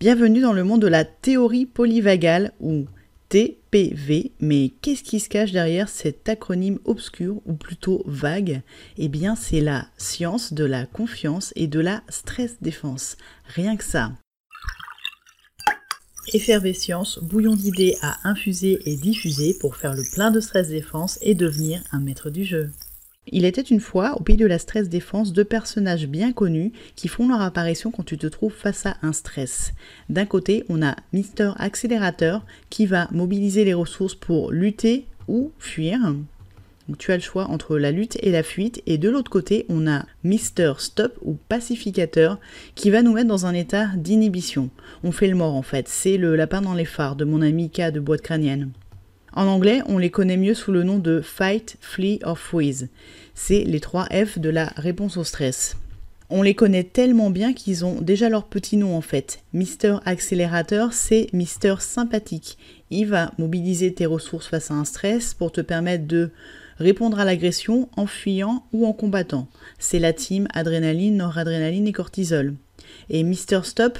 Bienvenue dans le monde de la théorie polyvagale ou TPV, mais qu'est-ce qui se cache derrière cet acronyme obscur ou plutôt vague? Eh bien, c'est la science de la confiance et de la stress défense. Rien que ça. Effervescience, bouillon d'idées à infuser et diffuser pour faire le plein de stress défense et devenir un maître du jeu. Il était une fois, au pays de la stress défense, deux personnages bien connus qui font leur apparition quand tu te trouves face à un stress. D'un côté, on a Mister Accélérateur qui va mobiliser les ressources pour lutter ou fuir. Donc tu as le choix entre la lutte et la fuite. Et de l'autre côté, on a Mister Stop ou pacificateur qui va nous mettre dans un état d'inhibition. On fait le mort en fait. C'est le lapin dans les phares de mon ami K de boîte crânienne. En anglais, on les connaît mieux sous le nom de Fight, Flee or Freeze. C'est les trois F de la réponse au stress. On les connaît tellement bien qu'ils ont déjà leur petit nom en fait. Mister Accélérateur, c'est Mister Sympathique. Il va mobiliser tes ressources face à un stress pour te permettre de répondre à l'agression en fuyant ou en combattant. C'est la team adrénaline, noradrénaline et cortisol. Et Mister Stop,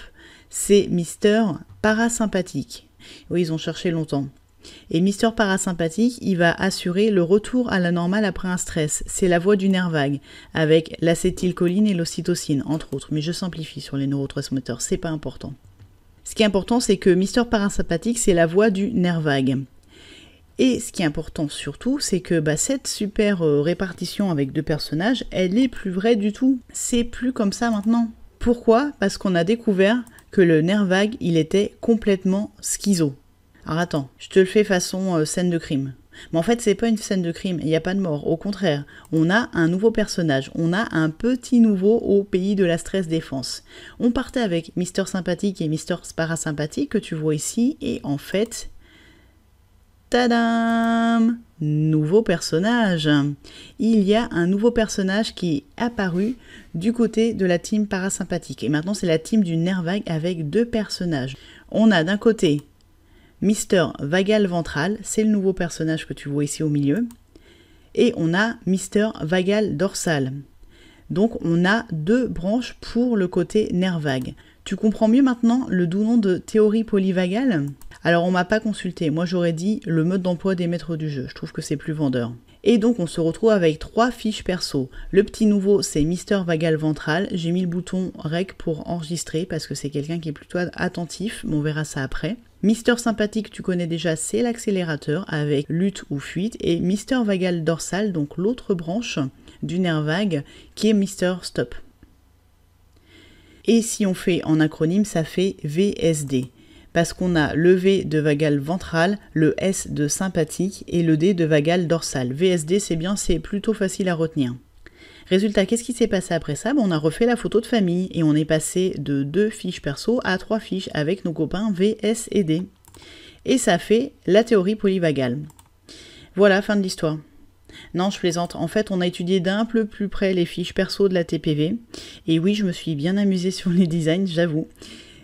c'est Mister Parasympathique. Oui, ils ont cherché longtemps. Et Mister Parasympathique, il va assurer le retour à la normale après un stress. C'est la voie du nerf vague, avec l'acétylcholine et l'ocytocine, entre autres. Mais je simplifie sur les neurotransmetteurs, c'est pas important. Ce qui est important, c'est que Mister Parasympathique, c'est la voie du nerf vague. Et ce qui est important surtout, c'est que bah, cette super euh, répartition avec deux personnages, elle est plus vraie du tout. C'est plus comme ça maintenant. Pourquoi? Parce qu'on a découvert que le nerf vague, il était complètement schizo. Alors attends, je te le fais façon euh, scène de crime. Mais en fait, c'est pas une scène de crime, il n'y a pas de mort. Au contraire, on a un nouveau personnage, on a un petit nouveau au pays de la stress défense. On partait avec Mister Sympathique et Mister Parasympathique que tu vois ici, et en fait, tadam Nouveau personnage. Il y a un nouveau personnage qui est apparu du côté de la team parasympathique. Et maintenant, c'est la team du nerf vague avec deux personnages. On a d'un côté Mister Vagal Ventral, c'est le nouveau personnage que tu vois ici au milieu. Et on a Mister Vagal Dorsal. Donc on a deux branches pour le côté nerf vague. Tu comprends mieux maintenant le doux nom de théorie polyvagale? Alors on m'a pas consulté, moi j'aurais dit le mode d'emploi des maîtres du jeu, je trouve que c'est plus vendeur. Et donc on se retrouve avec trois fiches perso. Le petit nouveau c'est Mister Vagal Ventral. J'ai mis le bouton REC pour enregistrer parce que c'est quelqu'un qui est plutôt attentif, mais on verra ça après. Mister Sympathique, tu connais déjà, c'est l'accélérateur avec lutte ou fuite. Et Mister Vagal Dorsal, donc l'autre branche du nerf vague, qui est Mister Stop. Et si on fait en acronyme, ça fait VSD parce qu'on a le V de vagal ventral, le S de sympathique et le D de vagal dorsal. VSD, c'est bien, c'est plutôt facile à retenir. Résultat, qu'est-ce qui s'est passé après ça? On a refait la photo de famille et on est passé de deux fiches perso à trois fiches avec nos copains V, S et D. Et ça fait la théorie polyvagale. Voilà, fin de l'histoire. Non, je plaisante. En fait, on a étudié d'un peu plus près les fiches perso de la TPV. Et oui, je me suis bien amusée sur les designs, j'avoue.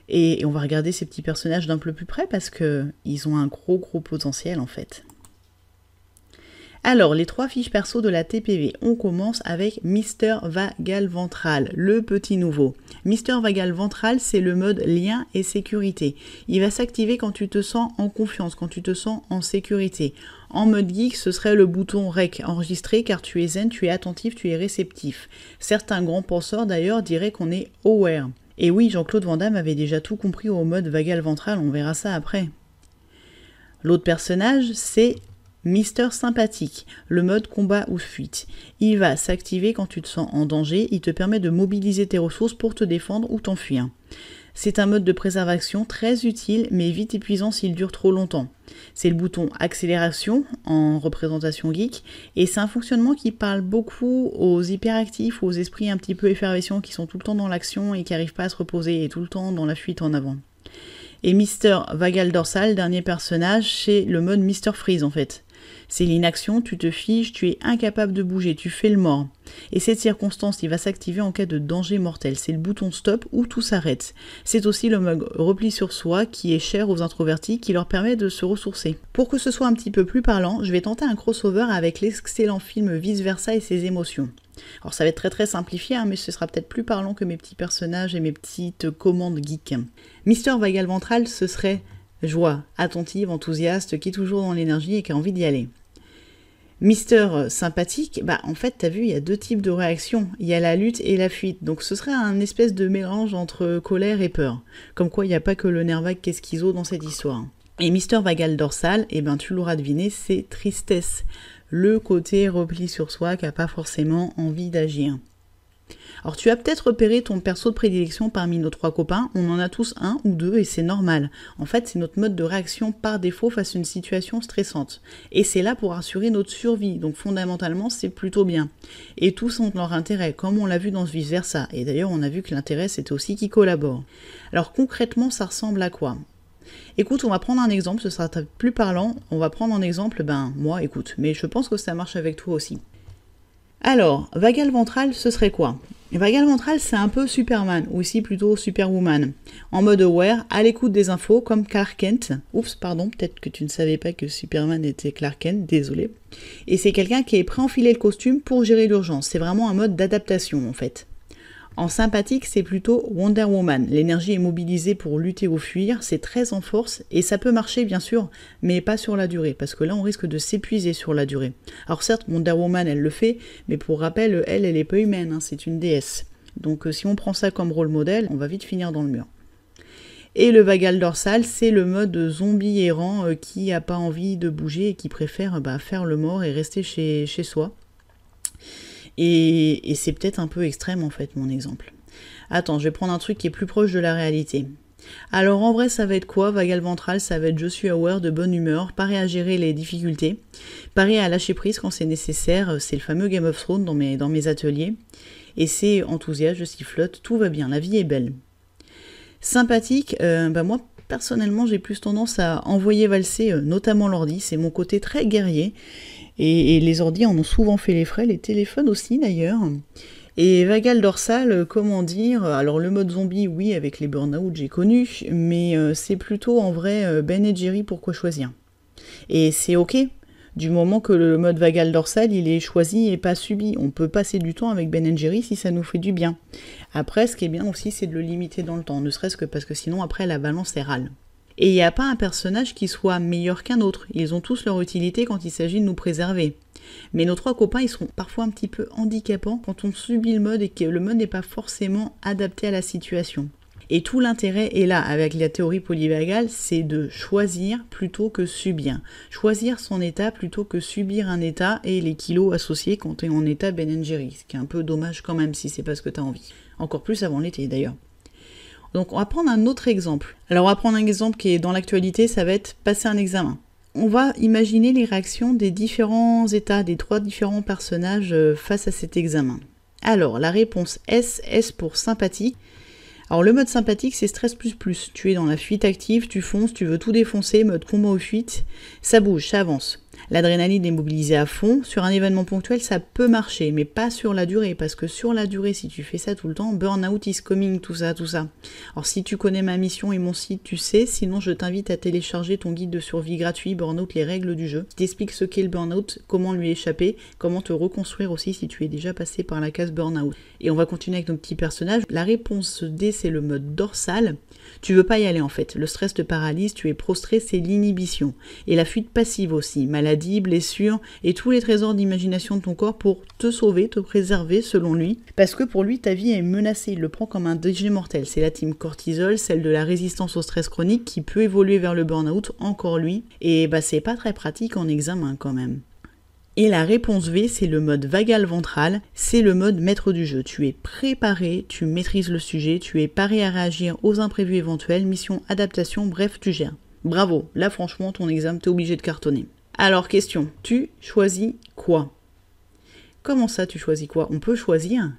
Et, on va regarder ces petits personnages d'un peu plus près parce qu'ils ont un gros gros potentiel en fait. Alors, les trois fiches perso de la TPV. On commence avec Mister Vagal Ventral, le petit nouveau. Mister Vagal Ventral, c'est le mode lien et sécurité. Il va s'activer quand tu te sens en confiance, quand tu te sens en sécurité. En mode geek, ce serait le bouton REC, enregistré, car tu es zen, tu es attentif, tu es réceptif. Certains grands penseurs d'ailleurs diraient qu'on est aware. Et oui, Jean-Claude Van Damme avait déjà tout compris au mode vagal ventral, on verra ça après. L'autre personnage, c'est Mister Sympathique, le mode combat ou fuite. Il va s'activer quand tu te sens en danger, il te permet de mobiliser tes ressources pour te défendre ou t'enfuir. C'est un mode de préservation très utile mais vite épuisant s'il dure trop longtemps. C'est le bouton accélération en représentation geek et c'est un fonctionnement qui parle beaucoup aux hyperactifs, aux esprits un petit peu effervescents qui sont tout le temps dans l'action et qui n'arrivent pas à se reposer et tout le temps dans la fuite en avant. Et Mister Vagal Dorsal, dernier personnage, c'est le mode Mister Freeze en fait. C'est l'inaction, tu te figes, tu es incapable de bouger, tu fais le mort. Et cette circonstance, il va s'activer en cas de danger mortel. C'est le bouton stop où tout s'arrête. C'est aussi le mode repli sur soi qui est cher aux introvertis, qui leur permet de se ressourcer. Pour que ce soit un petit peu plus parlant, je vais tenter un crossover avec l'excellent film Vice Versa et ses émotions. Alors ça va être très très simplifié, hein, mais ce sera peut-être plus parlant que mes petits personnages et mes petites commandes geek. Mister Vagal Ventral, ce serait joie, attentive, enthousiaste, qui est toujours dans l'énergie et qui a envie d'y aller. Mister sympathique, bah en fait t'as vu il y a deux types de réactions, il y a la lutte et la fuite, donc ce serait un espèce de mélange entre colère et peur, comme quoi il n'y a pas que le nerf vague qui est schizo dans cette histoire. Et Mister Vagal dorsal, eh ben tu l'auras deviné, c'est tristesse, le côté repli sur soi qui n'a pas forcément envie d'agir. Alors tu as peut-être repéré ton perso de prédilection parmi nos trois copains, on en a tous un ou deux et c'est normal. En fait c'est notre mode de réaction par défaut face à une situation stressante. Et c'est là pour assurer notre survie, donc fondamentalement c'est plutôt bien. Et tous ont leur intérêt, comme on l'a vu dans ce vice versa. Et d'ailleurs on a vu que l'intérêt c'est aussi qui collabore. Alors concrètement ça ressemble à quoi? Écoute, on va prendre un exemple, ce sera plus parlant. On va prendre un exemple, ben moi, écoute, mais je pense que ça marche avec toi aussi. Alors, vagal ventral, ce serait quoi? Vagal ventral, c'est un peu Superman, ou ici plutôt Superwoman. En mode aware, à l'écoute des infos, comme Clark Kent. Oups, pardon, peut-être que tu ne savais pas que Superman était Clark Kent, désolé. Et c'est quelqu'un qui est prêt à enfiler le costume pour gérer l'urgence. C'est vraiment un mode d'adaptation, en fait. En sympathique, c'est plutôt Wonder Woman. L'énergie est mobilisée pour lutter ou fuir, c'est très en force et ça peut marcher bien sûr, mais pas sur la durée, parce que là on risque de s'épuiser sur la durée. Alors certes, Wonder Woman elle le fait, mais pour rappel, elle, elle est pas humaine, hein, c'est une déesse. Donc euh, si on prend ça comme rôle modèle, on va vite finir dans le mur. Et le vagal dorsal, c'est le mode zombie errant euh, qui a pas envie de bouger et qui préfère bah, faire le mort et rester chez soi. Et, c'est peut-être un peu extrême en fait mon exemple. Attends, je vais prendre un truc qui est plus proche de la réalité. Alors en vrai, ça va être quoi? Vagal ventral, ça va être je suis aware, de bonne humeur, paré à gérer les difficultés, paré à lâcher prise quand c'est nécessaire. C'est le fameux Game of Thrones dans mes, dans mes ateliers. Et c'est enthousiaste, je sifflote, tout va bien, la vie est belle. Sympathique, euh, bah moi personnellement j'ai plus tendance à envoyer valser, euh, notamment l'ordi, c'est mon côté très guerrier. Et, les ordi en ont souvent fait les frais, les téléphones aussi d'ailleurs. Et vagal dorsal, comment dire Alors le mode zombie, oui, avec les burn-out, j'ai connu, mais euh, c'est plutôt en vrai euh, Ben et Jerry pourquoi choisir? Et c'est ok, du moment que le mode vagal dorsal, il est choisi et pas subi. On peut passer du temps avec Ben Jerry si ça nous fait du bien. Après, ce qui est bien aussi, c'est de le limiter dans le temps, ne serait-ce que parce que sinon, après, la balance est râle. Et il n'y a pas un personnage qui soit meilleur qu'un autre. Ils ont tous leur utilité quand il s'agit de nous préserver. Mais nos trois copains, ils sont parfois un petit peu handicapants quand on subit le mode et que le mode n'est pas forcément adapté à la situation. Et tout l'intérêt est là avec la théorie polyvagale, c'est de choisir plutôt que subir. Choisir son état plutôt que subir un état et les kilos associés quand tu es en état Ben. Ce qui est un peu dommage quand même si c'est pas ce que tu as envie. Encore plus avant l'été d'ailleurs. Donc on va prendre un autre exemple. Alors on va prendre un exemple qui est dans l'actualité, ça va être passer un examen. On va imaginer les réactions des différents états, des trois différents personnages euh, face à cet examen. Alors la réponse S, S pour sympathique. Alors le mode sympathique c'est stress plus plus. Tu es dans la fuite active, tu fonces, tu veux tout défoncer, mode combat ou fuite. Ça bouge, ça avance. L'adrénaline est mobilisée à fond. Sur un événement ponctuel, ça peut marcher, mais pas sur la durée, parce que sur la durée, si tu fais ça tout le temps, burnout is coming, tout ça, tout ça. Alors si tu connais ma mission et mon site, tu sais, sinon je t'invite à télécharger ton guide de survie gratuit, Burnout, les règles du jeu, qui t'explique ce qu'est le burnout, comment lui échapper, comment te reconstruire aussi si tu es déjà passé par la case burnout. Et on va continuer avec nos petits personnages. La réponse D, c'est le mode dorsal. Tu veux pas y aller en fait. Le stress te paralyse, tu es prostré, c'est l'inhibition. Et la fuite passive aussi, maladie, blessure et tous les trésors d'imagination de ton corps pour te sauver, te préserver selon lui. Parce que pour lui, ta vie est menacée. Il le prend comme un déjeuner mortel. C'est la team cortisol, celle de la résistance au stress chronique qui peut évoluer vers le burn-out, encore lui. Et bah c'est pas très pratique en examen quand même. Et la réponse V, c'est le mode vagal ventral, c'est le mode maître du jeu. Tu es préparé, tu maîtrises le sujet, tu es paré à réagir aux imprévus éventuels, mission, adaptation, bref, tu gères. Bravo, là franchement, ton examen, t'es obligé de cartonner. Alors, question, tu choisis quoi? Comment ça, tu choisis quoi? On peut choisir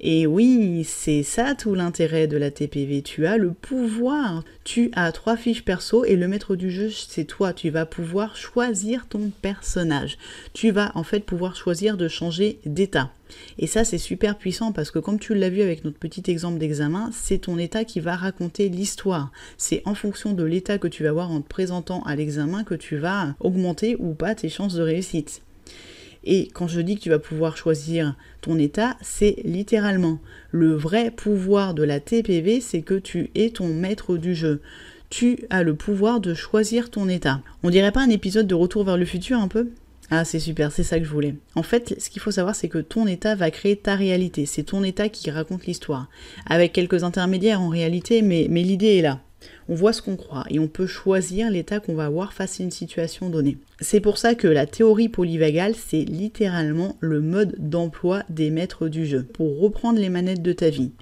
et oui, c'est ça tout l'intérêt de la TPV. Tu as le pouvoir. Tu as trois fiches perso et le maître du jeu, c'est toi. Tu vas pouvoir choisir ton personnage. Tu vas en fait pouvoir choisir de changer d'état. Et ça, c'est super puissant parce que comme tu l'as vu avec notre petit exemple d'examen, c'est ton état qui va raconter l'histoire. C'est en fonction de l'état que tu vas avoir en te présentant à l'examen que tu vas augmenter ou pas tes chances de réussite. Et quand je dis que tu vas pouvoir choisir ton état, c'est littéralement. Le vrai pouvoir de la TPV, c'est que tu es ton maître du jeu. Tu as le pouvoir de choisir ton état. On dirait pas un épisode de Retour vers le futur un peu? Ah, c'est super, c'est ça que je voulais. En fait, ce qu'il faut savoir, c'est que ton état va créer ta réalité. C'est ton état qui raconte l'histoire. Avec quelques intermédiaires en réalité, mais, mais l'idée est là. On voit ce qu'on croit et on peut choisir l'état qu'on va avoir face à une situation donnée. C'est pour ça que la théorie polyvagale, c'est littéralement le mode d'emploi des maîtres du jeu, pour reprendre les manettes de ta vie.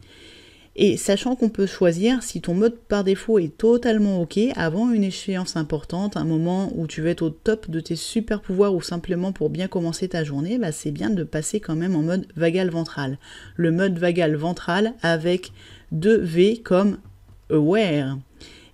Et sachant qu'on peut choisir si ton mode par défaut est totalement ok avant une échéance importante, un moment où tu veux être au top de tes super pouvoirs ou simplement pour bien commencer ta journée, bah c'est bien de passer quand même en mode vagal ventral. Le mode vagal ventral avec deux V comme aware.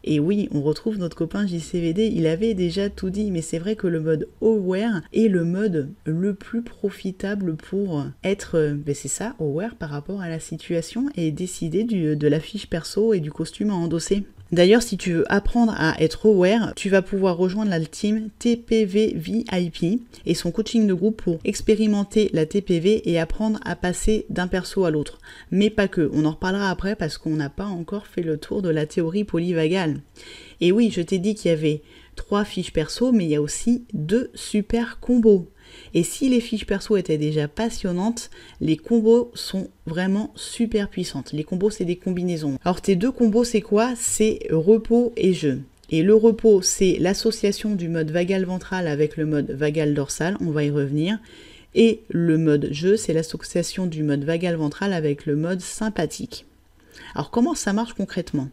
Et oui, on retrouve notre copain JCVD, il avait déjà tout dit, mais c'est vrai que le mode aware est le mode le plus profitable pour être, ben c'est ça, aware par rapport à la situation et décider du, de la fiche perso et du costume à endosser. D'ailleurs, si tu veux apprendre à être aware, tu vas pouvoir rejoindre la team TPV VIP et son coaching de groupe pour expérimenter la TPV et apprendre à passer d'un perso à l'autre. Mais pas que, on en reparlera après parce qu'on n'a pas encore fait le tour de la théorie polyvagale. Et oui, je t'ai dit qu'il y avait trois fiches perso, mais il y a aussi deux super combos. Et si les fiches perso étaient déjà passionnantes, les combos sont vraiment super puissantes. Les combos, c'est des combinaisons. Alors tes deux combos, c'est quoi? C'est repos et jeu. Et le repos, c'est l'association du mode vagal ventral avec le mode vagal dorsal, on va y revenir. Et le mode jeu, c'est l'association du mode vagal ventral avec le mode sympathique. Alors comment ça marche concrètement?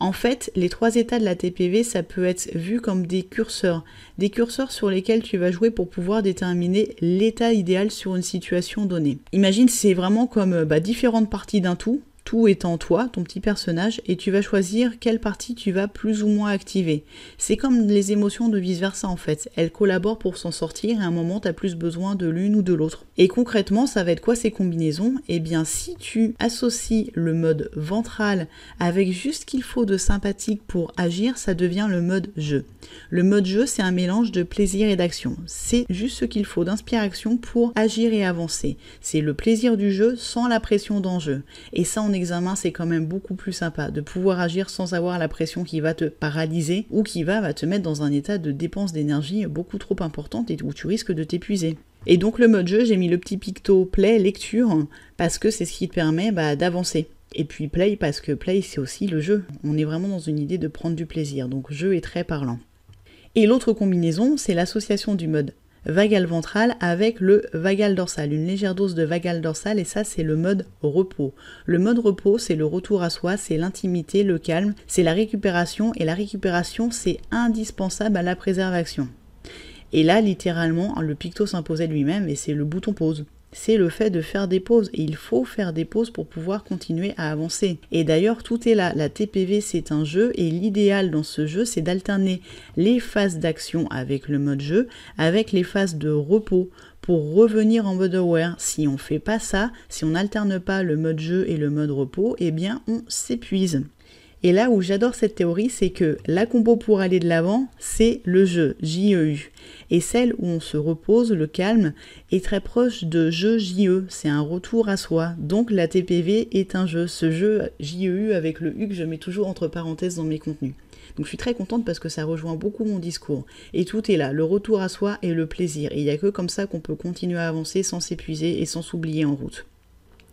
En fait, les trois états de la TPV, ça peut être vu comme des curseurs, des curseurs sur lesquels tu vas jouer pour pouvoir déterminer l'état idéal sur une situation donnée. Imagine, c'est vraiment comme bah, différentes parties d'un tout, tout étant toi, ton petit personnage, et tu vas choisir quelle partie tu vas plus ou moins activer. C'est comme les émotions de vice-versa en fait. Elles collaborent pour s'en sortir et à un moment tu as plus besoin de l'une ou de l'autre. Et concrètement, ça va être quoi ces combinaisons? Eh bien, si tu associes le mode ventral avec juste ce qu'il faut de sympathique pour agir, ça devient le mode jeu. Le mode jeu, c'est un mélange de plaisir et d'action. C'est juste ce qu'il faut d'inspiration pour agir et avancer. C'est le plaisir du jeu sans la pression d'enjeu. Et ça, on examen, c'est quand même beaucoup plus sympa de pouvoir agir sans avoir la pression qui va te paralyser ou qui va, te mettre dans un état de dépense d'énergie beaucoup trop importante et où tu risques de t'épuiser. Et donc le mode jeu, j'ai mis le petit picto play lecture parce que c'est ce qui te permet bah, d'avancer. Et puis play parce que play c'est aussi le jeu. On est vraiment dans une idée de prendre du plaisir. Donc jeu est très parlant. Et l'autre combinaison, c'est l'association du mode vagal ventral avec le vagal dorsal, une légère dose de vagal dorsal et ça c'est le mode repos. Le mode repos c'est le retour à soi, c'est l'intimité, le calme, c'est la récupération et la récupération c'est indispensable à la préservation. Et là littéralement le picto s'imposait lui-même et c'est le bouton pause c'est le fait de faire des pauses. Et il faut faire des pauses pour pouvoir continuer à avancer. Et d'ailleurs, tout est là. La TPV, c'est un jeu. Et l'idéal dans ce jeu, c'est d'alterner les phases d'action avec le mode jeu, avec les phases de repos pour revenir en mode aware. Si on fait pas ça, si on n'alterne pas le mode jeu et le mode repos, eh bien, on s'épuise. Et là où j'adore cette théorie, c'est que la combo pour aller de l'avant, c'est le jeu, JEU. Et celle où on se repose, le calme, est très proche de jeu JE, c'est un retour à soi. Donc la TPV est un jeu, ce jeu JEU avec le U que je mets toujours entre parenthèses dans mes contenus. Donc je suis très contente parce que ça rejoint beaucoup mon discours. Et tout est là, le retour à soi et le plaisir. Et il n'y a que comme ça qu'on peut continuer à avancer sans s'épuiser et sans s'oublier en route.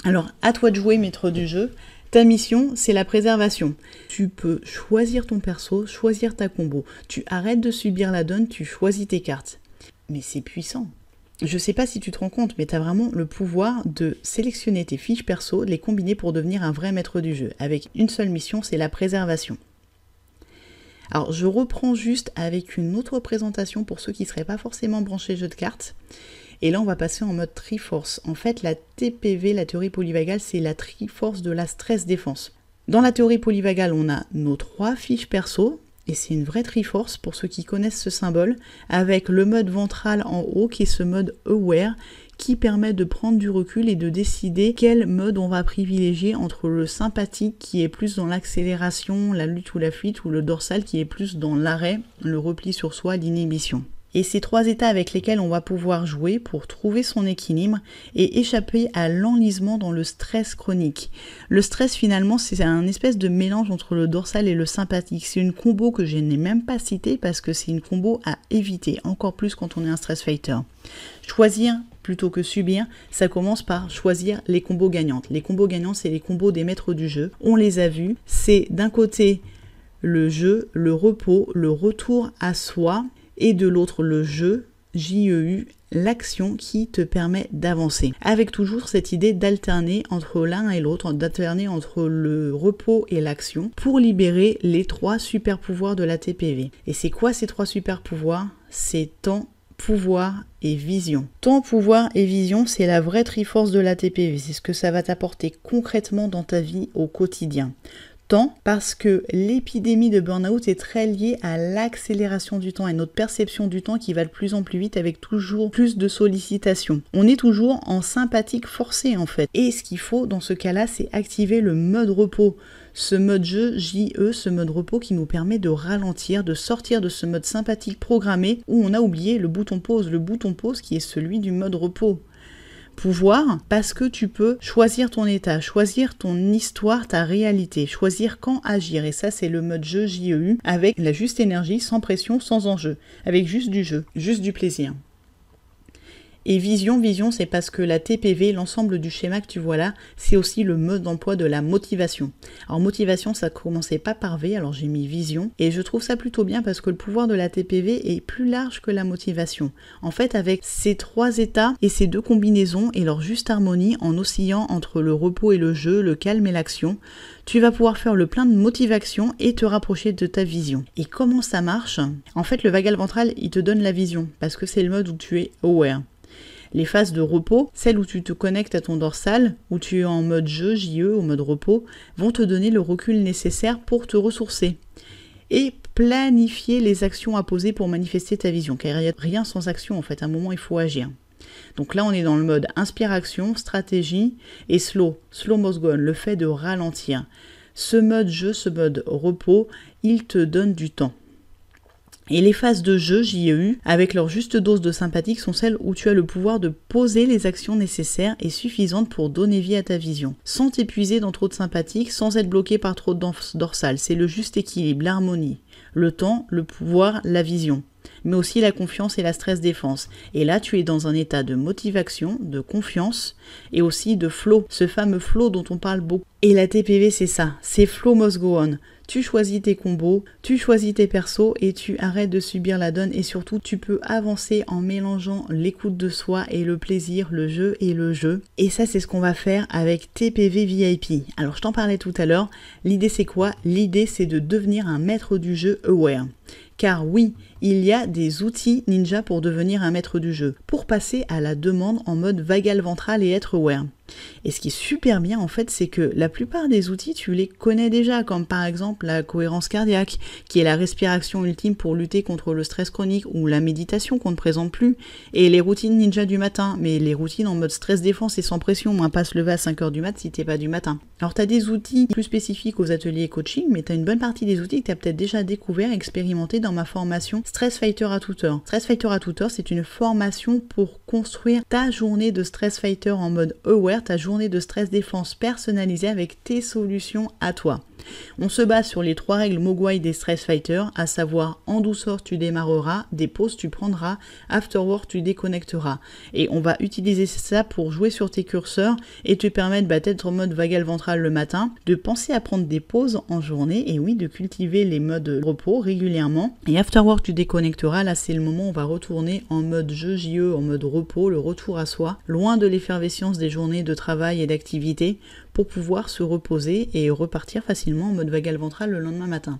Alors, à toi de jouer, maître du jeu. Ta mission, c'est la préservation. Tu peux choisir ton perso, choisir ta combo. Tu arrêtes de subir la donne, tu choisis tes cartes. Mais c'est puissant. Je sais pas si tu te rends compte, mais tu as vraiment le pouvoir de sélectionner tes fiches perso, les combiner pour devenir un vrai maître du jeu, avec une seule mission, c'est la préservation. Alors je reprends juste avec une autre présentation pour ceux qui ne seraient pas forcément branchés jeu de cartes. Et là, on va passer en mode Triforce. En fait, la TPV, la théorie polyvagale, c'est la Triforce de la stress défense. Dans la théorie polyvagale, on a nos trois fiches perso, et c'est une vraie Triforce pour ceux qui connaissent ce symbole, avec le mode ventral en haut qui est ce mode Aware qui permet de prendre du recul et de décider quel mode on va privilégier entre le sympathique qui est plus dans l'accélération, la lutte ou la fuite, ou le dorsal qui est plus dans l'arrêt, le repli sur soi, l'inhibition. Et ces trois états avec lesquels on va pouvoir jouer pour trouver son équilibre et échapper à l'enlisement dans le stress chronique. Le stress finalement c'est un espèce de mélange entre le dorsal et le sympathique. C'est une combo que je n'ai même pas citée parce que c'est une combo à éviter, encore plus quand on est un stress fighter. Choisir plutôt que subir, ça commence par choisir les combos gagnantes. Les combos gagnants, c'est les combos des maîtres du jeu. On les a vus. C'est d'un côté le jeu, le repos, le retour à soi, et de l'autre le jeu, JEU, l'action qui te permet d'avancer. Avec toujours cette idée d'alterner entre l'un et l'autre, d'alterner entre le repos et l'action pour libérer les trois super pouvoirs de la TPV. Et c'est quoi ces trois super pouvoirs C'est temps, pouvoir et vision. Temps, pouvoir et vision, c'est la vraie triforce de la TPV. C'est ce que ça va t'apporter concrètement dans ta vie au quotidien temps parce que l'épidémie de burn-out est très liée à l'accélération du temps et notre perception du temps qui va de plus en plus vite avec toujours plus de sollicitations. On est toujours en sympathique forcé en fait. Et ce qu'il faut dans ce cas-là, c'est activer le mode repos. Ce mode jeu JE, ce mode repos qui nous permet de ralentir, de sortir de ce mode sympathique programmé où on a oublié le bouton pause, le bouton pause qui est celui du mode repos pouvoir parce que tu peux choisir ton état, choisir ton histoire, ta réalité, choisir quand agir. Et ça, c'est le mode jeu JEU avec la juste énergie, sans pression, sans enjeu, avec juste du jeu, juste du plaisir. Et vision, vision, c'est parce que la TPV, l'ensemble du schéma que tu vois là, c'est aussi le mode d'emploi de la motivation. Alors motivation, ça commençait pas par V, alors j'ai mis vision, et je trouve ça plutôt bien parce que le pouvoir de la TPV est plus large que la motivation. En fait, avec ces trois états et ces deux combinaisons et leur juste harmonie en oscillant entre le repos et le jeu, le calme et l'action, tu vas pouvoir faire le plein de motivation et te rapprocher de ta vision. Et comment ça marche? En fait, le vagal ventral, il te donne la vision parce que c'est le mode où tu es aware. Les phases de repos, celles où tu te connectes à ton dorsal, où tu es en mode jeu, JE, au mode repos, vont te donner le recul nécessaire pour te ressourcer. Et planifier les actions à poser pour manifester ta vision, car il n'y a rien sans action en fait, à un moment il faut agir. Donc là on est dans le mode inspiration, stratégie et slow, slow go le fait de ralentir. Ce mode jeu, ce mode repos, il te donne du temps. Et les phases de jeu JEU, avec leur juste dose de sympathique, sont celles où tu as le pouvoir de poser les actions nécessaires et suffisantes pour donner vie à ta vision, sans t'épuiser dans trop de sympathique, sans être bloqué par trop de dorsal. C'est le juste équilibre, l'harmonie, le temps, le pouvoir, la vision mais aussi la confiance et la stress défense. Et là, tu es dans un état de motivation, de confiance et aussi de flow, ce fameux flow dont on parle beaucoup. Et la TPV, c'est ça, c'est flow must go on tu choisis tes combos, tu choisis tes persos et tu arrêtes de subir la donne et surtout tu peux avancer en mélangeant l'écoute de soi et le plaisir, le jeu et le jeu. Et ça c'est ce qu'on va faire avec TPV VIP. Alors je t'en parlais tout à l'heure, l'idée c'est quoi? L'idée c'est de devenir un maître du jeu aware. Car oui, il y a des outils ninja pour devenir un maître du jeu, pour passer à la demande en mode vagal ventral et être aware. Et ce qui est super bien en fait, c'est que la plupart des outils, tu les connais déjà, comme par exemple la cohérence cardiaque, qui est la respiration ultime pour lutter contre le stress chronique, ou la méditation qu'on ne présente plus, et les routines ninja du matin, mais les routines en mode stress défense et sans pression, moins pas se lever à 5h du mat si t'es pas du matin. Alors tu as des outils plus spécifiques aux ateliers coaching, mais tu as une bonne partie des outils que tu as peut-être déjà découvert, expérimenté dans ma formation Stress Fighter à toute heure. Stress Fighter à toute heure, c'est une formation pour construire ta journée de Stress Fighter en mode aware ta journée de stress défense personnalisée avec tes solutions à toi. On se base sur les trois règles Mogwai des Stress Fighters, à savoir en douceur tu démarreras, des pauses tu prendras, afterwork tu déconnecteras. Et on va utiliser ça pour jouer sur tes curseurs et te permettre bah, d'être en mode vagal ventral le matin, de penser à prendre des pauses en journée et oui, de cultiver les modes repos régulièrement. Et afterwork tu déconnecteras, là c'est le moment où on va retourner en mode jeu JE, en mode repos, le retour à soi, loin de l'effervescence des journées de travail et d'activité pour pouvoir se reposer et repartir facilement en mode vagal ventral le lendemain matin.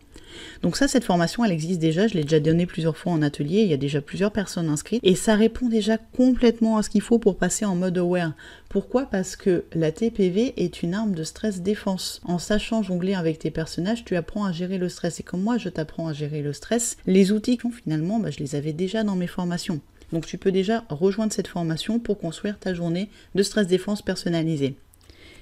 Donc ça, cette formation, elle existe déjà, je l'ai déjà donnée plusieurs fois en atelier, il y a déjà plusieurs personnes inscrites, et ça répond déjà complètement à ce qu'il faut pour passer en mode aware. Pourquoi? Parce que la TPV est une arme de stress défense. En sachant jongler avec tes personnages, tu apprends à gérer le stress. Et comme moi, je t'apprends à gérer le stress, les outils, finalement, bah, je les avais déjà dans mes formations. Donc tu peux déjà rejoindre cette formation pour construire ta journée de stress défense personnalisée.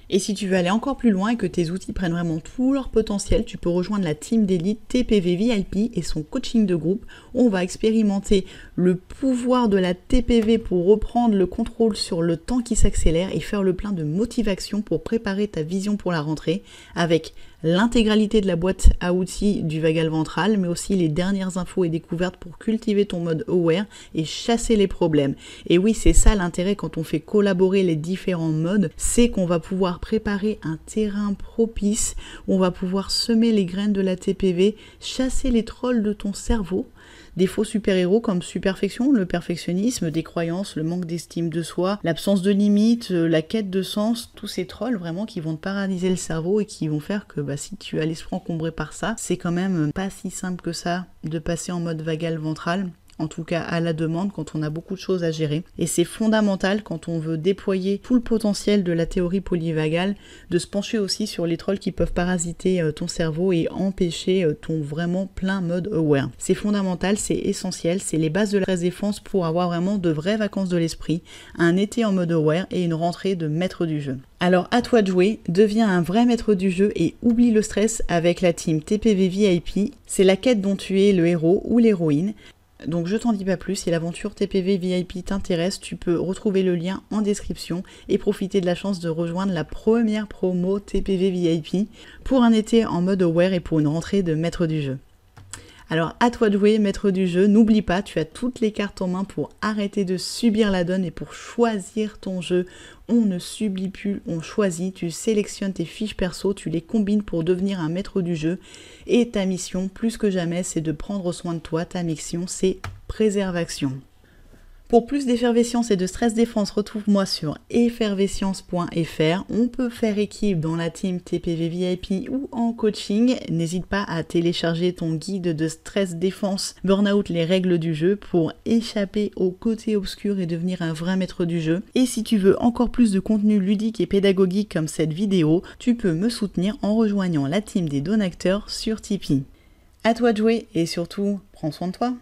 Et si tu veux aller encore plus loin et que tes outils prennent vraiment tout leur potentiel, tu peux rejoindre la team d'élite TPV VIP et son coaching de groupe. On va expérimenter le pouvoir de la TPV pour reprendre le contrôle sur le temps qui s'accélère et faire le plein de motivation pour préparer ta vision pour la rentrée avec l'intégralité de la boîte à outils du vagal ventral, mais aussi les dernières infos et découvertes pour cultiver ton mode aware et chasser les problèmes. Et oui, c'est ça l'intérêt quand on fait collaborer les différents modes, c'est qu'on va pouvoir préparer un terrain propice, où on va pouvoir semer les graines de la TPV, chasser les trolls de ton cerveau des faux super-héros comme superfection, le perfectionnisme, des croyances, le manque d'estime de soi, l'absence de limites, euh, la quête de sens, tous ces trolls vraiment qui vont te paralyser le cerveau et qui vont faire que bah, si tu as l'esprit encombré par ça, c'est quand même pas si simple que ça de passer en mode vagal ventral en tout cas à la demande quand on a beaucoup de choses à gérer. Et c'est fondamental quand on veut déployer tout le potentiel de la théorie polyvagale de se pencher aussi sur les trolls qui peuvent parasiter euh, ton cerveau et empêcher euh, ton vraiment plein mode aware. C'est fondamental, c'est essentiel, c'est les bases de la défense pour avoir vraiment de vraies vacances de l'esprit, un été en mode aware et une rentrée de maître du jeu. Alors à toi de jouer, deviens un vrai maître du jeu et oublie le stress avec la team TPV VIP. C'est la quête dont tu es le héros ou l'héroïne. Donc je t'en dis pas plus, si l'aventure TPV VIP t'intéresse, tu peux retrouver le lien en description et profiter de la chance de rejoindre la première promo TPV VIP pour un été en mode aware et pour une rentrée de maître du jeu. Alors à toi de jouer, maître du jeu, n'oublie pas, tu as toutes les cartes en main pour arrêter de subir la donne et pour choisir ton jeu. On ne subit plus, on choisit, tu sélectionnes tes fiches perso, tu les combines pour devenir un maître du jeu. Et ta mission, plus que jamais, c'est de prendre soin de toi. Ta mission, c'est préservation. Pour plus d'effervescence et de stress défense, retrouve-moi sur effervescence.fr. On peut faire équipe dans la team TPV VIP ou en coaching. N'hésite pas à télécharger ton guide de stress défense burnout les règles du jeu pour échapper au côté obscur et devenir un vrai maître du jeu. Et si tu veux encore plus de contenu ludique et pédagogique comme cette vidéo, tu peux me soutenir en rejoignant la team des donateurs sur Tipeee. À toi de jouer et surtout, prends soin de toi.